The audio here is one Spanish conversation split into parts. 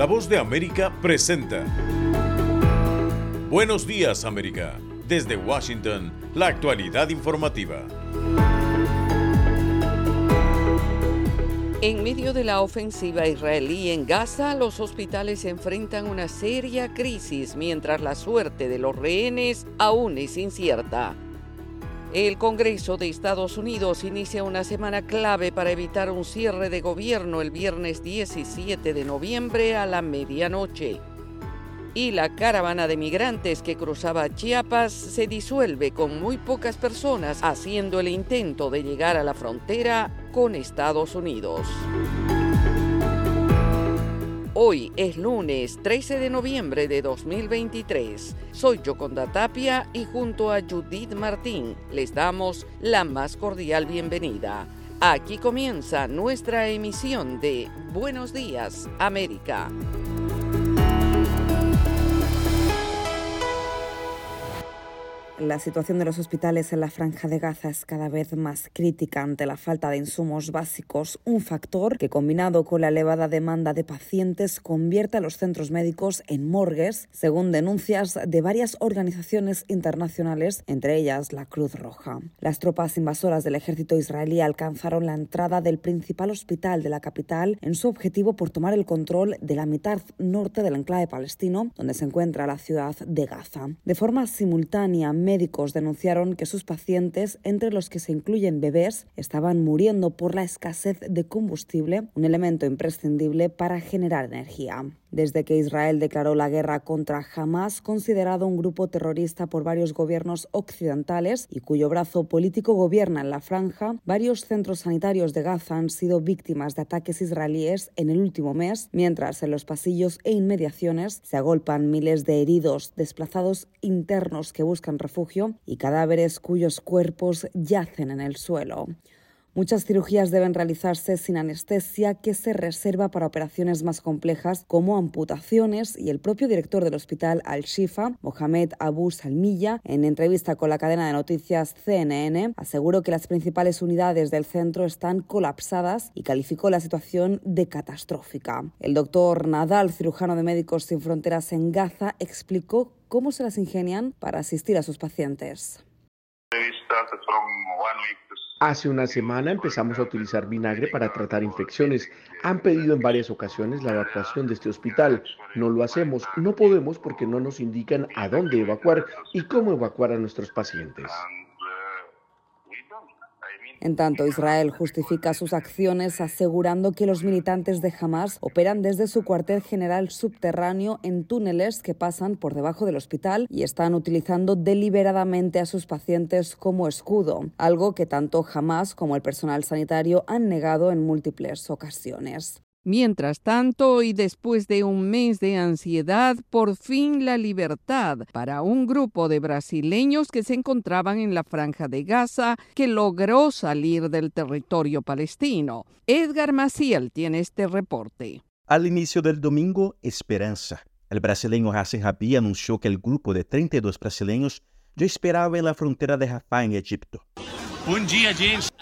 La voz de América presenta. Buenos días América. Desde Washington, la actualidad informativa. En medio de la ofensiva israelí en Gaza, los hospitales enfrentan una seria crisis mientras la suerte de los rehenes aún es incierta. El Congreso de Estados Unidos inicia una semana clave para evitar un cierre de gobierno el viernes 17 de noviembre a la medianoche. Y la caravana de migrantes que cruzaba Chiapas se disuelve con muy pocas personas haciendo el intento de llegar a la frontera con Estados Unidos. Hoy es lunes 13 de noviembre de 2023. Soy Yoconda Tapia y junto a Judith Martín les damos la más cordial bienvenida. Aquí comienza nuestra emisión de Buenos Días, América. La situación de los hospitales en la franja de Gaza es cada vez más crítica ante la falta de insumos básicos, un factor que combinado con la elevada demanda de pacientes convierte a los centros médicos en morgues, según denuncias de varias organizaciones internacionales, entre ellas la Cruz Roja. Las tropas invasoras del ejército israelí alcanzaron la entrada del principal hospital de la capital en su objetivo por tomar el control de la mitad norte del enclave palestino, donde se encuentra la ciudad de Gaza. De forma simultánea, médicos denunciaron que sus pacientes, entre los que se incluyen bebés, estaban muriendo por la escasez de combustible, un elemento imprescindible para generar energía desde que Israel declaró la guerra contra Hamas, considerado un grupo terrorista por varios gobiernos occidentales y cuyo brazo político gobierna en la franja, varios centros sanitarios de Gaza han sido víctimas de ataques israelíes en el último mes, mientras en los pasillos e inmediaciones se agolpan miles de heridos, desplazados internos que buscan refugio y cadáveres cuyos cuerpos yacen en el suelo. Muchas cirugías deben realizarse sin anestesia, que se reserva para operaciones más complejas como amputaciones y el propio director del hospital Al-Shifa, Mohamed Abu Salmilla, en entrevista con la cadena de noticias CNN, aseguró que las principales unidades del centro están colapsadas y calificó la situación de catastrófica. El doctor Nadal, cirujano de Médicos Sin Fronteras en Gaza, explicó cómo se las ingenian para asistir a sus pacientes. Hace una semana empezamos a utilizar vinagre para tratar infecciones. Han pedido en varias ocasiones la evacuación de este hospital. No lo hacemos, no podemos porque no nos indican a dónde evacuar y cómo evacuar a nuestros pacientes. En tanto, Israel justifica sus acciones asegurando que los militantes de Hamas operan desde su cuartel general subterráneo en túneles que pasan por debajo del hospital y están utilizando deliberadamente a sus pacientes como escudo, algo que tanto Hamas como el personal sanitario han negado en múltiples ocasiones. Mientras tanto, y después de un mes de ansiedad, por fin la libertad para un grupo de brasileños que se encontraban en la franja de Gaza que logró salir del territorio palestino. Edgar Maciel tiene este reporte. Al inicio del domingo, esperanza. El brasileño Hassan Rabi anunció que el grupo de 32 brasileños ya esperaba en la frontera de Rafah, en Egipto.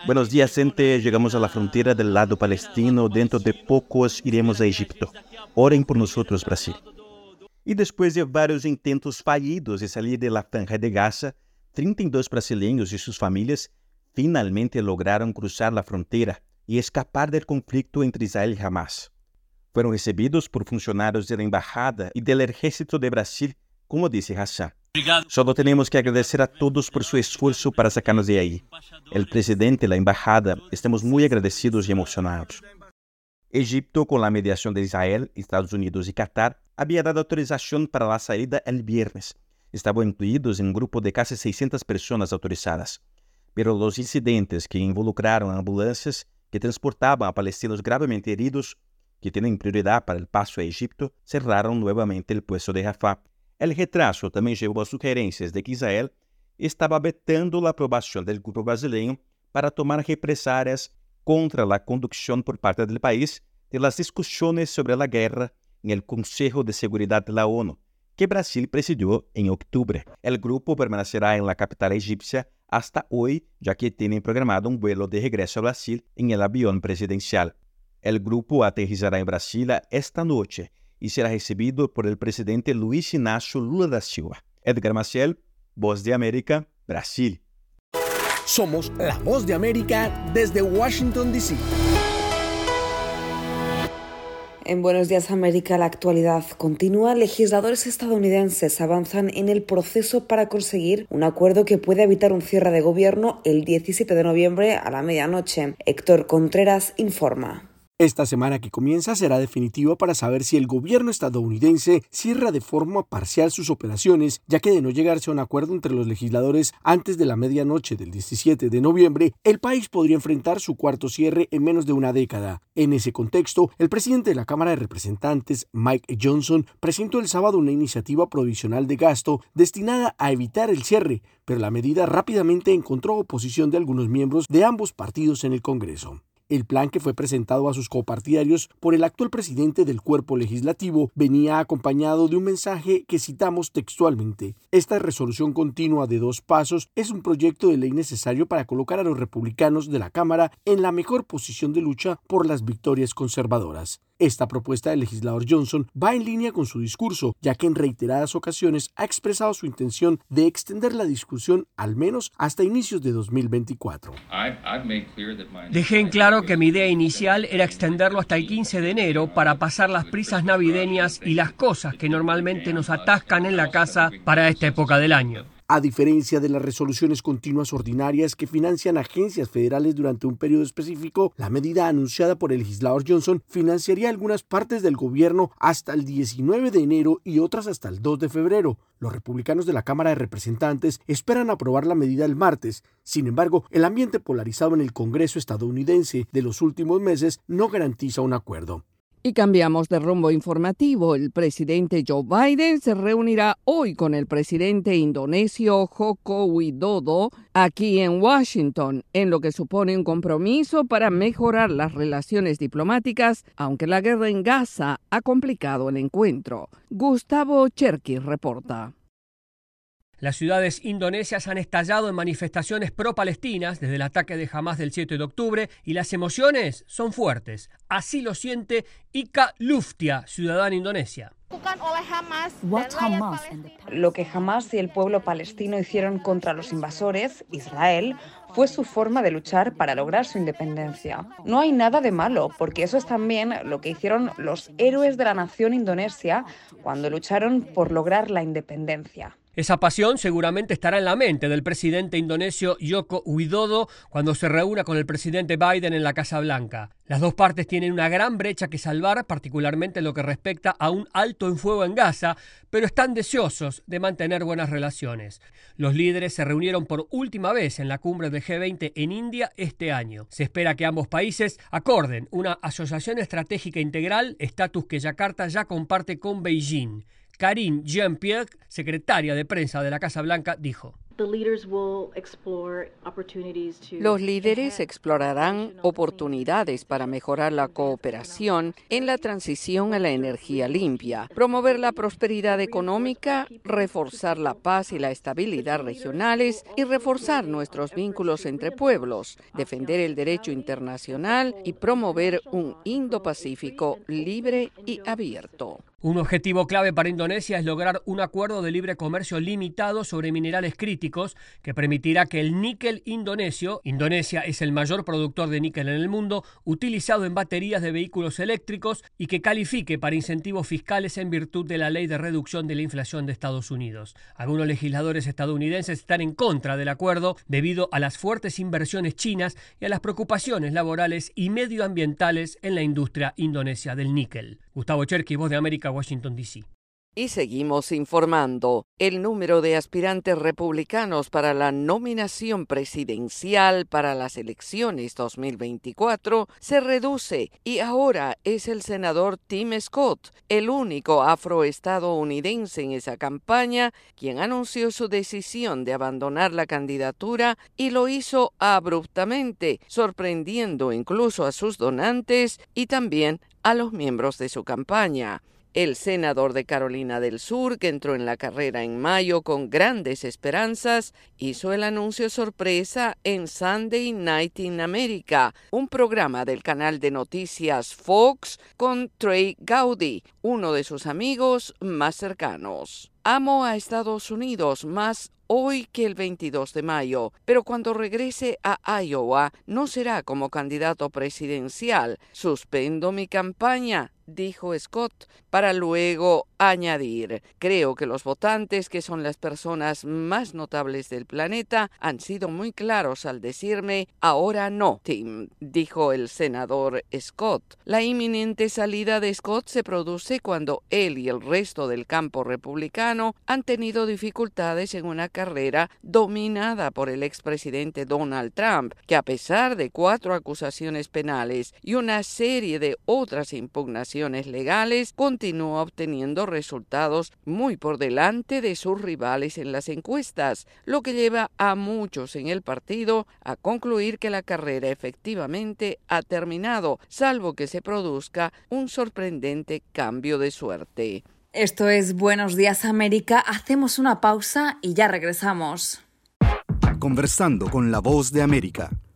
Buenos días, gente. Llegamos a la frontera del lado palestino. Dentro de pocos iremos a Egipto. Orem por nosotros, Brasil. E depois de vários intentos fallidos de sair de la franja de Gaza, 32 brasileiros e suas famílias finalmente lograram cruzar a fronteira e escapar do conflito entre Israel e Hamas. Foram recebidos por funcionários da embaixada e do exército de Brasil, como disse Hassan. Solo tenemos que agradecer a todos por su esfuerzo para sacarnos de ahí. El presidente, la embajada, estamos muy agradecidos y emocionados. Egipto, con la mediación de Israel, Estados Unidos y Qatar, había dado autorización para la salida el viernes. Estaban incluidos en un grupo de casi 600 personas autorizadas. Pero los incidentes que involucraron ambulancias que transportaban a palestinos gravemente heridos, que tienen prioridad para el paso a Egipto, cerraron nuevamente el puesto de Rafah El retraso também llegó a sugerências de que Israel estava vetando a aprovação do grupo brasileiro para tomar represárias contra a condução por parte do país de las discussões sobre a guerra el Consejo de Seguridade da ONU, que Brasil presidiu em outubro. O grupo permanecerá em la capital egípcia hasta hoje, já que têm programado um vuelo de regresso a Brasil em el avião presidencial. O grupo aterrizará em Brasília esta noite y será recibido por el presidente Luis Inácio Lula da Silva. Edgar Maciel, Voz de América, Brasil. Somos la Voz de América desde Washington, D.C. En Buenos Días América la actualidad continúa. Legisladores estadounidenses avanzan en el proceso para conseguir un acuerdo que pueda evitar un cierre de gobierno el 17 de noviembre a la medianoche. Héctor Contreras informa. Esta semana que comienza será definitiva para saber si el gobierno estadounidense cierra de forma parcial sus operaciones, ya que de no llegarse a un acuerdo entre los legisladores antes de la medianoche del 17 de noviembre, el país podría enfrentar su cuarto cierre en menos de una década. En ese contexto, el presidente de la Cámara de Representantes, Mike Johnson, presentó el sábado una iniciativa provisional de gasto destinada a evitar el cierre, pero la medida rápidamente encontró oposición de algunos miembros de ambos partidos en el Congreso. El plan que fue presentado a sus copartidarios por el actual presidente del cuerpo legislativo venía acompañado de un mensaje que citamos textualmente. Esta resolución continua de dos pasos es un proyecto de ley necesario para colocar a los republicanos de la Cámara en la mejor posición de lucha por las victorias conservadoras. Esta propuesta del legislador Johnson va en línea con su discurso, ya que en reiteradas ocasiones ha expresado su intención de extender la discusión al menos hasta inicios de 2024. Dejé en claro que mi idea inicial era extenderlo hasta el 15 de enero para pasar las prisas navideñas y las cosas que normalmente nos atascan en la casa para esta época del año. A diferencia de las resoluciones continuas ordinarias que financian agencias federales durante un periodo específico, la medida anunciada por el legislador Johnson financiaría algunas partes del gobierno hasta el 19 de enero y otras hasta el 2 de febrero. Los republicanos de la Cámara de Representantes esperan aprobar la medida el martes. Sin embargo, el ambiente polarizado en el Congreso estadounidense de los últimos meses no garantiza un acuerdo. Y cambiamos de rumbo informativo. El presidente Joe Biden se reunirá hoy con el presidente indonesio Joko Widodo aquí en Washington, en lo que supone un compromiso para mejorar las relaciones diplomáticas, aunque la guerra en Gaza ha complicado el encuentro. Gustavo Cherky reporta. Las ciudades indonesias han estallado en manifestaciones pro-palestinas desde el ataque de Hamas del 7 de octubre y las emociones son fuertes. Así lo siente Ika Luftia, ciudadana indonesia. Lo que Hamas y el pueblo palestino hicieron contra los invasores, Israel, fue su forma de luchar para lograr su independencia. No hay nada de malo, porque eso es también lo que hicieron los héroes de la nación indonesia cuando lucharon por lograr la independencia. Esa pasión seguramente estará en la mente del presidente indonesio Yoko Widodo cuando se reúna con el presidente Biden en la Casa Blanca. Las dos partes tienen una gran brecha que salvar, particularmente en lo que respecta a un alto en fuego en Gaza, pero están deseosos de mantener buenas relaciones. Los líderes se reunieron por última vez en la cumbre del G20 en India este año. Se espera que ambos países acorden una asociación estratégica integral, estatus que Yakarta ya comparte con Beijing. Karine Jean-Pierre, secretaria de prensa de la Casa Blanca, dijo. Los líderes explorarán oportunidades para mejorar la cooperación en la transición a la energía limpia, promover la prosperidad económica, reforzar la paz y la estabilidad regionales y reforzar nuestros vínculos entre pueblos, defender el derecho internacional y promover un Indo-Pacífico libre y abierto. Un objetivo clave para Indonesia es lograr un acuerdo de libre comercio limitado sobre minerales críticos que permitirá que el níquel indonesio, Indonesia es el mayor productor de níquel en el mundo, utilizado en baterías de vehículos eléctricos y que califique para incentivos fiscales en virtud de la ley de reducción de la inflación de Estados Unidos. Algunos legisladores estadounidenses están en contra del acuerdo debido a las fuertes inversiones chinas y a las preocupaciones laborales y medioambientales en la industria indonesia del níquel. Gustavo Cherky, Voz de América, Washington, D.C. Y seguimos informando. El número de aspirantes republicanos para la nominación presidencial para las elecciones 2024 se reduce y ahora es el senador Tim Scott, el único afroestadounidense en esa campaña, quien anunció su decisión de abandonar la candidatura y lo hizo abruptamente, sorprendiendo incluso a sus donantes y también a los miembros de su campaña. El senador de Carolina del Sur, que entró en la carrera en mayo con grandes esperanzas, hizo el anuncio sorpresa en Sunday Night in America, un programa del canal de noticias Fox con Trey Gowdy, uno de sus amigos más cercanos. Amo a Estados Unidos más hoy que el 22 de mayo, pero cuando regrese a Iowa no será como candidato presidencial. Suspendo mi campaña, dijo Scott, para luego añadir, creo que los votantes, que son las personas más notables del planeta, han sido muy claros al decirme, ahora no, Tim, dijo el senador Scott. La inminente salida de Scott se produce cuando él y el resto del campo republicano han tenido dificultades en una carrera dominada por el expresidente Donald Trump, que a pesar de cuatro acusaciones penales y una serie de otras impugnaciones legales, continúa obteniendo resultados muy por delante de sus rivales en las encuestas, lo que lleva a muchos en el partido a concluir que la carrera efectivamente ha terminado, salvo que se produzca un sorprendente cambio de suerte. Esto es Buenos Días América. Hacemos una pausa y ya regresamos. Conversando con la voz de América,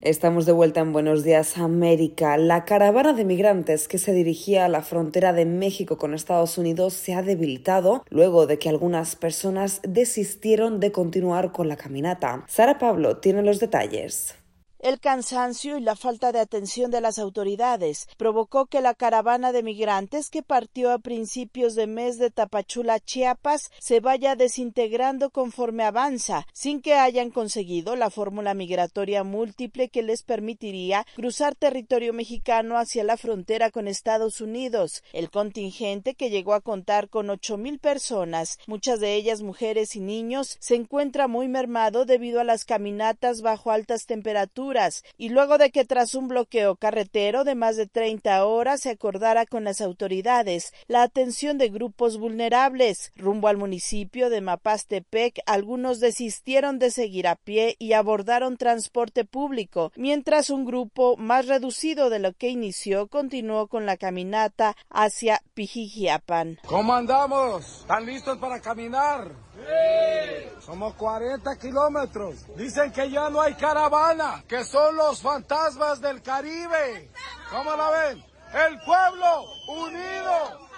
Estamos de vuelta en Buenos Días América. La caravana de migrantes que se dirigía a la frontera de México con Estados Unidos se ha debilitado luego de que algunas personas desistieron de continuar con la caminata. Sara Pablo tiene los detalles. El cansancio y la falta de atención de las autoridades provocó que la caravana de migrantes que partió a principios de mes de Tapachula, Chiapas, se vaya desintegrando conforme avanza, sin que hayan conseguido la fórmula migratoria múltiple que les permitiría cruzar territorio mexicano hacia la frontera con Estados Unidos. El contingente, que llegó a contar con ocho mil personas, muchas de ellas mujeres y niños, se encuentra muy mermado debido a las caminatas bajo altas temperaturas y luego de que tras un bloqueo carretero de más de 30 horas se acordara con las autoridades la atención de grupos vulnerables. Rumbo al municipio de Mapastepec, algunos desistieron de seguir a pie y abordaron transporte público, mientras un grupo más reducido de lo que inició continuó con la caminata hacia Pijijiapan. ¿Cómo andamos? ¿Están listos para caminar? Somos 40 kilómetros. Dicen que ya no hay caravana, que son los fantasmas del Caribe. ¿Cómo la ven? El pueblo unido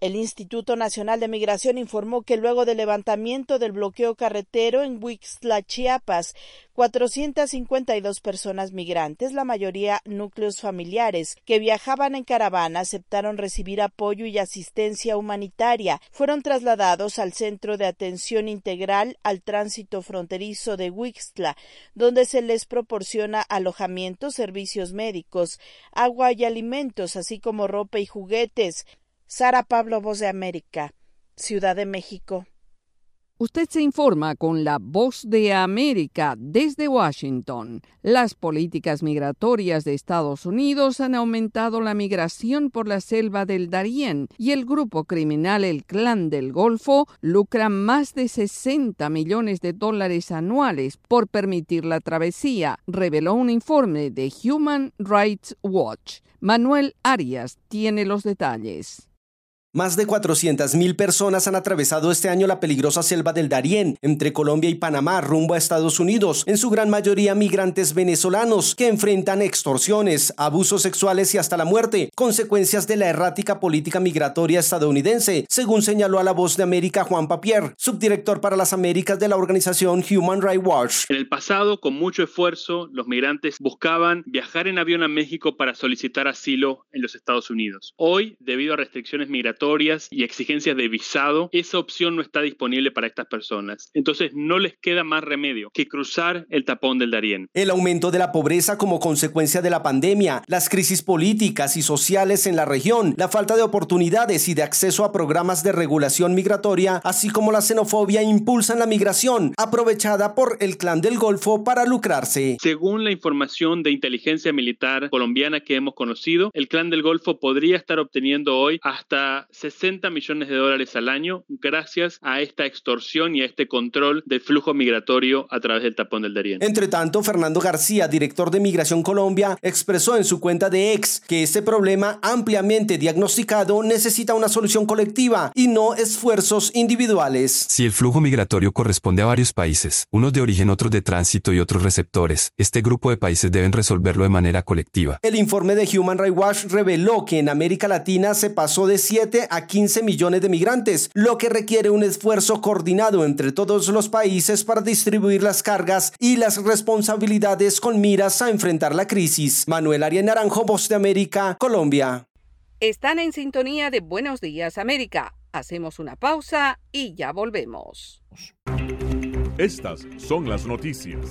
el Instituto Nacional de Migración informó que luego del levantamiento del bloqueo carretero en Huixtla, Chiapas, 452 personas migrantes, la mayoría núcleos familiares, que viajaban en caravana, aceptaron recibir apoyo y asistencia humanitaria. Fueron trasladados al Centro de Atención Integral al Tránsito Fronterizo de Huixtla, donde se les proporciona alojamiento, servicios médicos, agua y alimentos, así como ropa y juguetes. Sara Pablo, Voz de América, Ciudad de México. Usted se informa con la Voz de América desde Washington. Las políticas migratorias de Estados Unidos han aumentado la migración por la selva del Darién y el grupo criminal El Clan del Golfo lucra más de 60 millones de dólares anuales por permitir la travesía, reveló un informe de Human Rights Watch. Manuel Arias tiene los detalles. Más de 400.000 personas han atravesado este año la peligrosa selva del Darién, entre Colombia y Panamá, rumbo a Estados Unidos, en su gran mayoría migrantes venezolanos que enfrentan extorsiones, abusos sexuales y hasta la muerte, consecuencias de la errática política migratoria estadounidense, según señaló a la voz de América Juan Papier, subdirector para las Américas de la organización Human Rights Watch. En el pasado, con mucho esfuerzo, los migrantes buscaban viajar en avión a México para solicitar asilo en los Estados Unidos. Hoy, debido a restricciones migratorias y exigencias de visado, esa opción no está disponible para estas personas. Entonces, no les queda más remedio que cruzar el tapón del Darién. El aumento de la pobreza como consecuencia de la pandemia, las crisis políticas y sociales en la región, la falta de oportunidades y de acceso a programas de regulación migratoria, así como la xenofobia impulsan la migración, aprovechada por el clan del Golfo para lucrarse. Según la información de inteligencia militar colombiana que hemos conocido, el clan del Golfo podría estar obteniendo hoy hasta 60 millones de dólares al año gracias a esta extorsión y a este control del flujo migratorio a través del tapón del Darién. Entre tanto, Fernando García, director de Migración Colombia, expresó en su cuenta de ex que este problema ampliamente diagnosticado necesita una solución colectiva y no esfuerzos individuales. Si el flujo migratorio corresponde a varios países, unos de origen, otros de tránsito y otros receptores, este grupo de países deben resolverlo de manera colectiva. El informe de Human Rights Watch reveló que en América Latina se pasó de 7 a 15 millones de migrantes, lo que requiere un esfuerzo coordinado entre todos los países para distribuir las cargas y las responsabilidades con miras a enfrentar la crisis. Manuel Arias Naranjo, Voz de América, Colombia. Están en sintonía de Buenos Días América. Hacemos una pausa y ya volvemos. Estas son las noticias.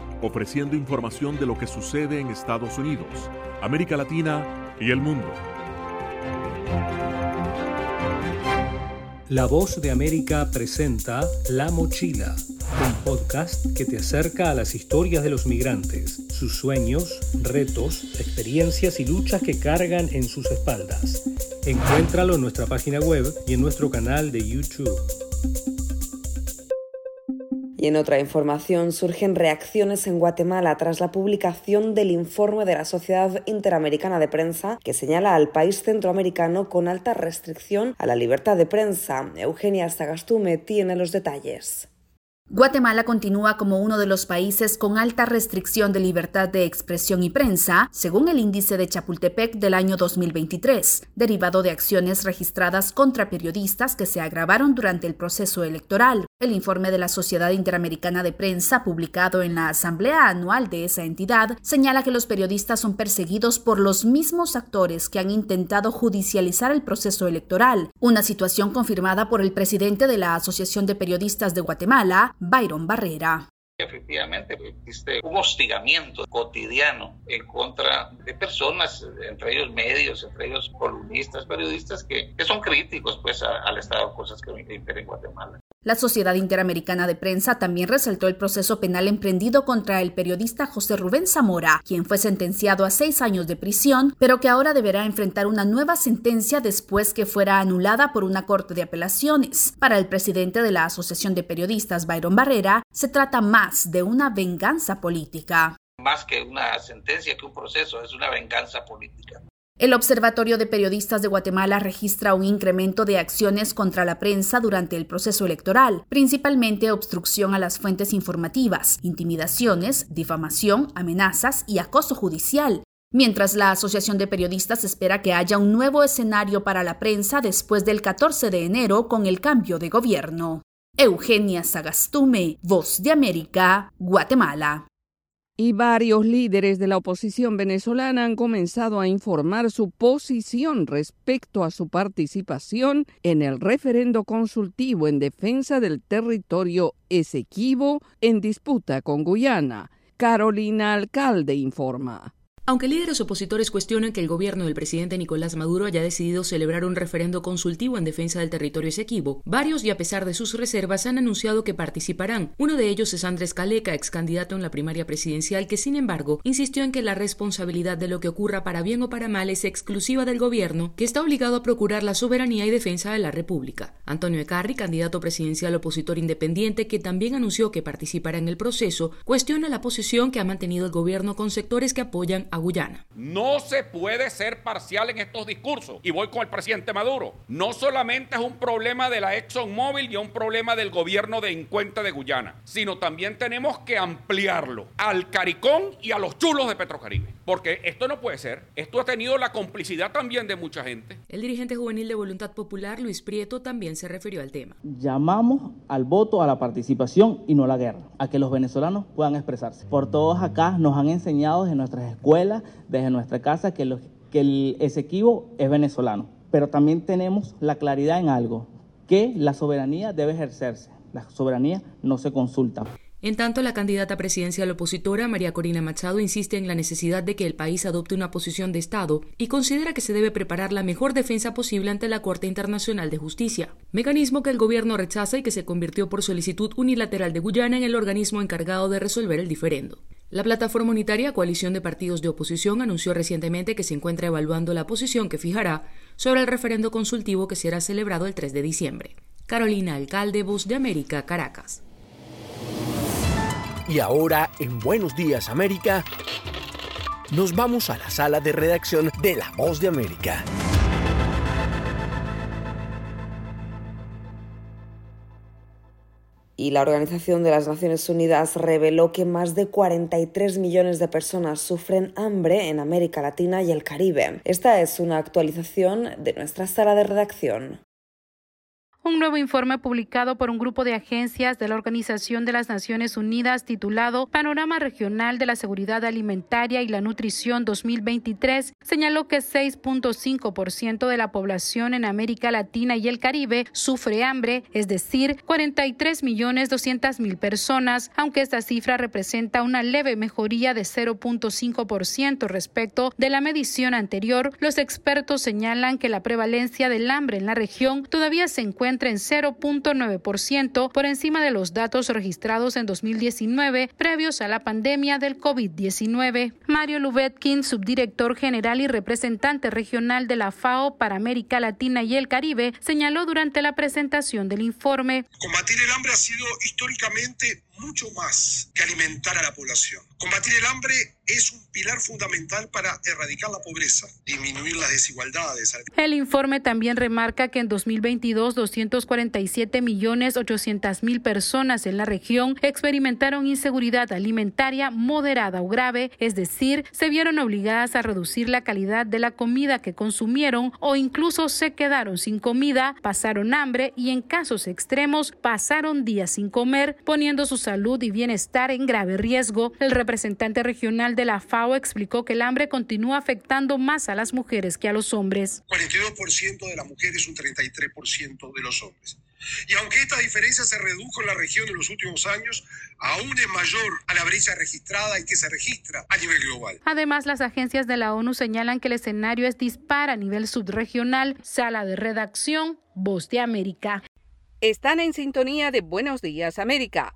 ofreciendo información de lo que sucede en Estados Unidos, América Latina y el mundo. La voz de América presenta La Mochila, un podcast que te acerca a las historias de los migrantes, sus sueños, retos, experiencias y luchas que cargan en sus espaldas. Encuéntralo en nuestra página web y en nuestro canal de YouTube. Y en otra información surgen reacciones en Guatemala tras la publicación del informe de la Sociedad Interamericana de Prensa que señala al país centroamericano con alta restricción a la libertad de prensa. Eugenia Sagastume tiene los detalles. Guatemala continúa como uno de los países con alta restricción de libertad de expresión y prensa, según el índice de Chapultepec del año 2023, derivado de acciones registradas contra periodistas que se agravaron durante el proceso electoral. El informe de la Sociedad Interamericana de Prensa, publicado en la Asamblea Anual de esa entidad, señala que los periodistas son perseguidos por los mismos actores que han intentado judicializar el proceso electoral, una situación confirmada por el presidente de la Asociación de Periodistas de Guatemala, Byron Barrera. Efectivamente, existe un hostigamiento cotidiano en contra de personas, entre ellos medios, entre ellos columnistas, periodistas, que, que son críticos pues, al estado de cosas que impera en Guatemala. La Sociedad Interamericana de Prensa también resaltó el proceso penal emprendido contra el periodista José Rubén Zamora, quien fue sentenciado a seis años de prisión, pero que ahora deberá enfrentar una nueva sentencia después que fuera anulada por una corte de apelaciones. Para el presidente de la Asociación de Periodistas, Byron Barrera, se trata más de una venganza política. Más que una sentencia, que un proceso, es una venganza política. El Observatorio de Periodistas de Guatemala registra un incremento de acciones contra la prensa durante el proceso electoral, principalmente obstrucción a las fuentes informativas, intimidaciones, difamación, amenazas y acoso judicial. Mientras la Asociación de Periodistas espera que haya un nuevo escenario para la prensa después del 14 de enero con el cambio de gobierno. Eugenia Sagastume, Voz de América, Guatemala. y varios líderes de la oposición venezolana han comenzado a informar su posición respecto a su participación en el referendo consultivo en defensa del territorio Esequibo en disputa con Guyana. Carolina Alcalde informa. Aunque líderes opositores cuestionan que el gobierno del presidente Nicolás Maduro haya decidido celebrar un referendo consultivo en defensa del territorio Esequibo, varios y a pesar de sus reservas han anunciado que participarán. Uno de ellos es Andrés Caleca, ex candidato en la primaria presidencial, que sin embargo insistió en que la responsabilidad de lo que ocurra para bien o para mal es exclusiva del gobierno, que está obligado a procurar la soberanía y defensa de la República. Antonio Ecarri, candidato presidencial opositor independiente, que también anunció que participará en el proceso, cuestiona la posición que ha mantenido el gobierno con sectores que apoyan a Guyana. No se puede ser parcial en estos discursos. Y voy con el presidente Maduro. No solamente es un problema de la ExxonMobil y un problema del gobierno de Encuentra de Guyana, sino también tenemos que ampliarlo al Caricón y a los chulos de Petrocaribe. Porque esto no puede ser. Esto ha tenido la complicidad también de mucha gente. El dirigente juvenil de Voluntad Popular, Luis Prieto, también se refirió al tema. Llamamos al voto, a la participación y no a la guerra, a que los venezolanos puedan expresarse. Por todos acá nos han enseñado desde nuestras escuelas, desde nuestra casa, que, que el Esequibo es venezolano. Pero también tenemos la claridad en algo, que la soberanía debe ejercerse. La soberanía no se consulta. En tanto, la candidata presidencial opositora, María Corina Machado, insiste en la necesidad de que el país adopte una posición de Estado y considera que se debe preparar la mejor defensa posible ante la Corte Internacional de Justicia, mecanismo que el gobierno rechaza y que se convirtió por solicitud unilateral de Guyana en el organismo encargado de resolver el diferendo. La plataforma unitaria Coalición de Partidos de Oposición anunció recientemente que se encuentra evaluando la posición que fijará sobre el referendo consultivo que será celebrado el 3 de diciembre. Carolina Alcalde, Voz de América, Caracas. Y ahora, en Buenos Días América, nos vamos a la sala de redacción de La Voz de América. Y la Organización de las Naciones Unidas reveló que más de 43 millones de personas sufren hambre en América Latina y el Caribe. Esta es una actualización de nuestra sala de redacción. Un nuevo informe publicado por un grupo de agencias de la Organización de las Naciones Unidas titulado Panorama Regional de la Seguridad Alimentaria y la Nutrición 2023 señaló que 6.5% de la población en América Latina y el Caribe sufre hambre, es decir, 43 millones 200 mil personas, aunque esta cifra representa una leve mejoría de 0.5% respecto de la medición anterior. Los expertos señalan que la prevalencia del hambre en la región todavía se encuentra en 0.9% por encima de los datos registrados en 2019 previos a la pandemia del COVID-19. Mario Lubetkin, subdirector general y representante regional de la FAO para América Latina y el Caribe, señaló durante la presentación del informe. Combatir el hambre ha sido históricamente mucho más que alimentar a la población. Combatir el hambre es un pilar fundamental para erradicar la pobreza, disminuir las desigualdades. El informe también remarca que en 2022 247 millones 800 mil personas en la región experimentaron inseguridad alimentaria moderada o grave, es decir, se vieron obligadas a reducir la calidad de la comida que consumieron o incluso se quedaron sin comida, pasaron hambre y en casos extremos pasaron días sin comer, poniendo su salud y bienestar en grave riesgo. El representante regional de la FAO explicó que el hambre continúa afectando más a las mujeres que a los hombres. 42% de las mujeres, un 33% de los hombres. Y aunque esta diferencia se redujo en la región en los últimos años, aún es mayor a la brecha registrada y que se registra a nivel global. Además, las agencias de la ONU señalan que el escenario es dispar a nivel subregional. Sala de redacción, Voz de América. Están en sintonía de Buenos Días América.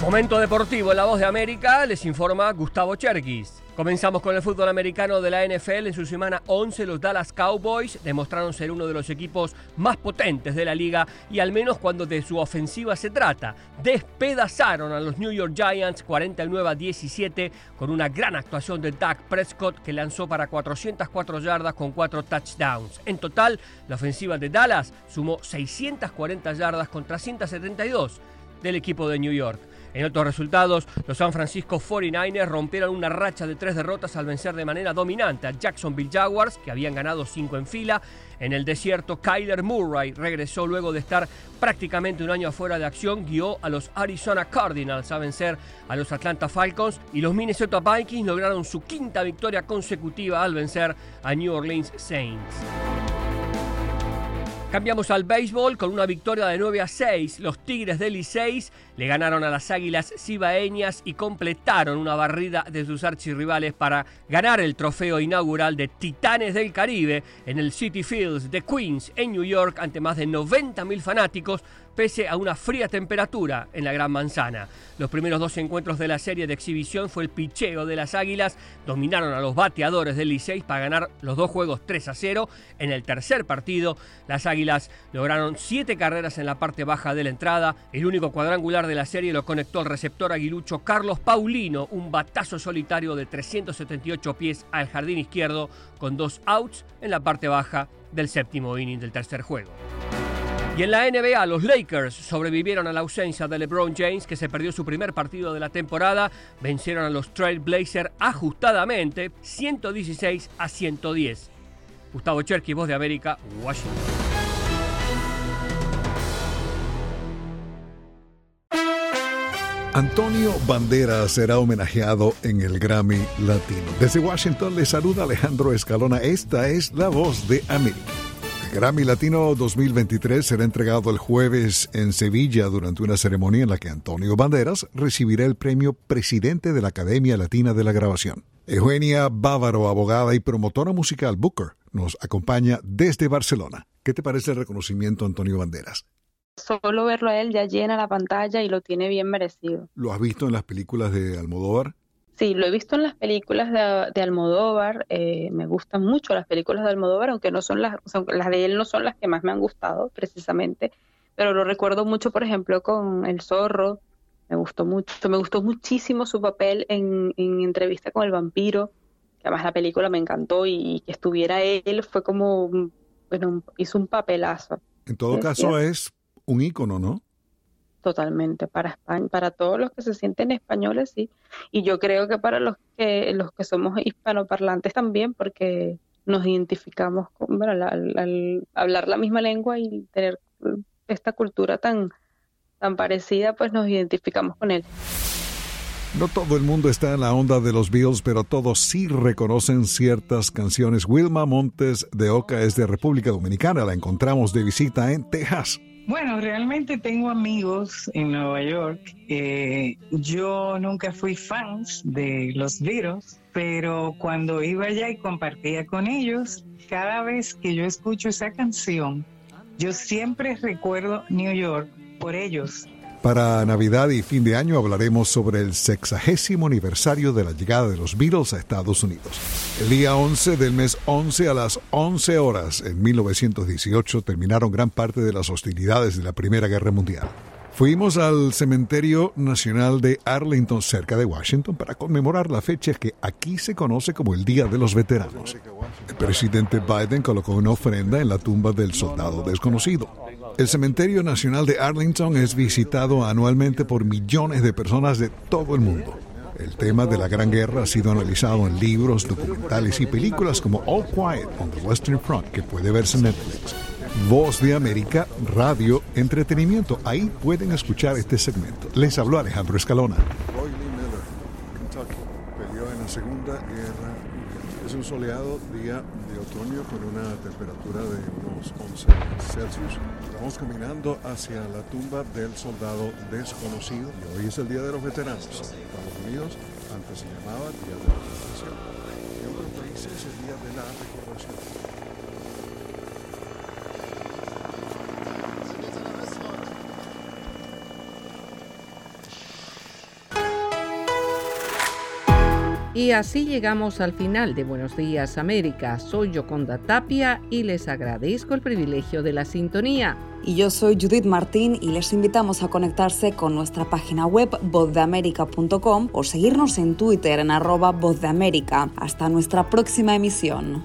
Momento deportivo en La Voz de América, les informa Gustavo Cherkis. Comenzamos con el fútbol americano de la NFL. En su semana 11, los Dallas Cowboys demostraron ser uno de los equipos más potentes de la liga y al menos cuando de su ofensiva se trata. Despedazaron a los New York Giants 49 a 17 con una gran actuación de Dak Prescott que lanzó para 404 yardas con 4 touchdowns. En total, la ofensiva de Dallas sumó 640 yardas contra 172 del equipo de New York. En otros resultados, los San Francisco 49ers rompieron una racha de tres derrotas al vencer de manera dominante a Jacksonville Jaguars, que habían ganado cinco en fila. En el desierto, Kyler Murray regresó luego de estar prácticamente un año afuera de acción, guió a los Arizona Cardinals a vencer a los Atlanta Falcons y los Minnesota Vikings lograron su quinta victoria consecutiva al vencer a New Orleans Saints. Cambiamos al béisbol con una victoria de 9 a 6. Los Tigres del Licey le ganaron a las Águilas Cibaeñas y completaron una barrida de sus archirrivales para ganar el trofeo inaugural de Titanes del Caribe en el City Fields de Queens en New York ante más de 90.000 fanáticos pese a una fría temperatura en la Gran Manzana. Los primeros dos encuentros de la serie de exhibición fue el picheo de las Águilas, dominaron a los bateadores del Licey para ganar los dos juegos 3 a 0. En el tercer partido, las Águilas lograron siete carreras en la parte baja de la entrada. El único cuadrangular de la serie lo conectó el receptor aguilucho Carlos Paulino, un batazo solitario de 378 pies al jardín izquierdo con dos outs en la parte baja del séptimo inning del tercer juego. Y en la NBA, los Lakers sobrevivieron a la ausencia de LeBron James, que se perdió su primer partido de la temporada. Vencieron a los Trail Blazers ajustadamente, 116 a 110. Gustavo Cherky, voz de América, Washington. Antonio Banderas será homenajeado en el Grammy Latino. Desde Washington le saluda Alejandro Escalona. Esta es la voz de América. Grammy Latino 2023 será entregado el jueves en Sevilla durante una ceremonia en la que Antonio Banderas recibirá el premio Presidente de la Academia Latina de la Grabación. Eugenia Bávaro, abogada y promotora musical Booker, nos acompaña desde Barcelona. ¿Qué te parece el reconocimiento Antonio Banderas? Solo verlo a él ya llena la pantalla y lo tiene bien merecido. ¿Lo has visto en las películas de Almodóvar? Sí, lo he visto en las películas de, Almodóvar, eh, me gustan mucho las películas de Almodóvar, aunque no son las, las de él no son las que más me han gustado precisamente, pero lo recuerdo mucho, por ejemplo, con El Zorro, me gustó mucho, me gustó muchísimo su papel en, Entrevista con el Vampiro, que además la película me encantó y, que estuviera él fue como, bueno, hizo un papelazo. En todo caso es un ícono, ¿no? Totalmente para España, para todos los que se sienten españoles, sí, y yo creo que para los que los que somos hispanoparlantes también, porque nos identificamos con, bueno, al, hablar la misma lengua y tener esta cultura tan tan parecida, pues nos identificamos con él. No todo el mundo está en la onda de los Beatles, pero todos sí reconocen ciertas canciones. Wilma Montes de Oca es de República Dominicana, la encontramos de visita en Texas. Bueno, realmente tengo amigos en Nueva York. yo nunca fui fan de los Beatles, pero cuando iba allá y compartía con ellos, cada vez que yo escucho esa canción, yo siempre recuerdo New York por ellos. Para Navidad y fin de año hablaremos sobre el sexagésimo aniversario de la llegada de los Beatles a Estados Unidos. El día 11 del mes 11 a las 11 horas en 1918 terminaron gran parte de las hostilidades de la Primera Guerra Mundial. Fuimos al Cementerio Nacional de Arlington, cerca de Washington, para conmemorar la fecha que aquí se conoce como el Día de los Veteranos. El presidente Biden colocó una ofrenda en la tumba del soldado desconocido. El Cementerio Nacional de Arlington es visitado anualmente por millones de personas de todo el mundo. El tema de la Gran Guerra ha sido analizado en libros, documentales y películas como All Quiet on the Western Front, que puede verse en Netflix. Voz de América, radio, entretenimiento. Ahí pueden escuchar este segmento. Les habló Alejandro Escalona. En la Segunda Guerra. Es un soleado día otoño con una temperatura de unos 11 Celsius. Estamos caminando hacia la tumba del soldado desconocido hoy es el Día de los Veteranos. Estados Unidos antes se llamaba Día de la Recordación. En otros países el Día de la Recordación. Y así llegamos al final de Buenos Días América. Soy Yoconda Tapia y les agradezco el privilegio de la sintonía. Y yo soy Judith Martín y les invitamos a conectarse con nuestra página web vozdeamerica.com o seguirnos en Twitter en arroba vozdeamerica. Hasta nuestra próxima emisión.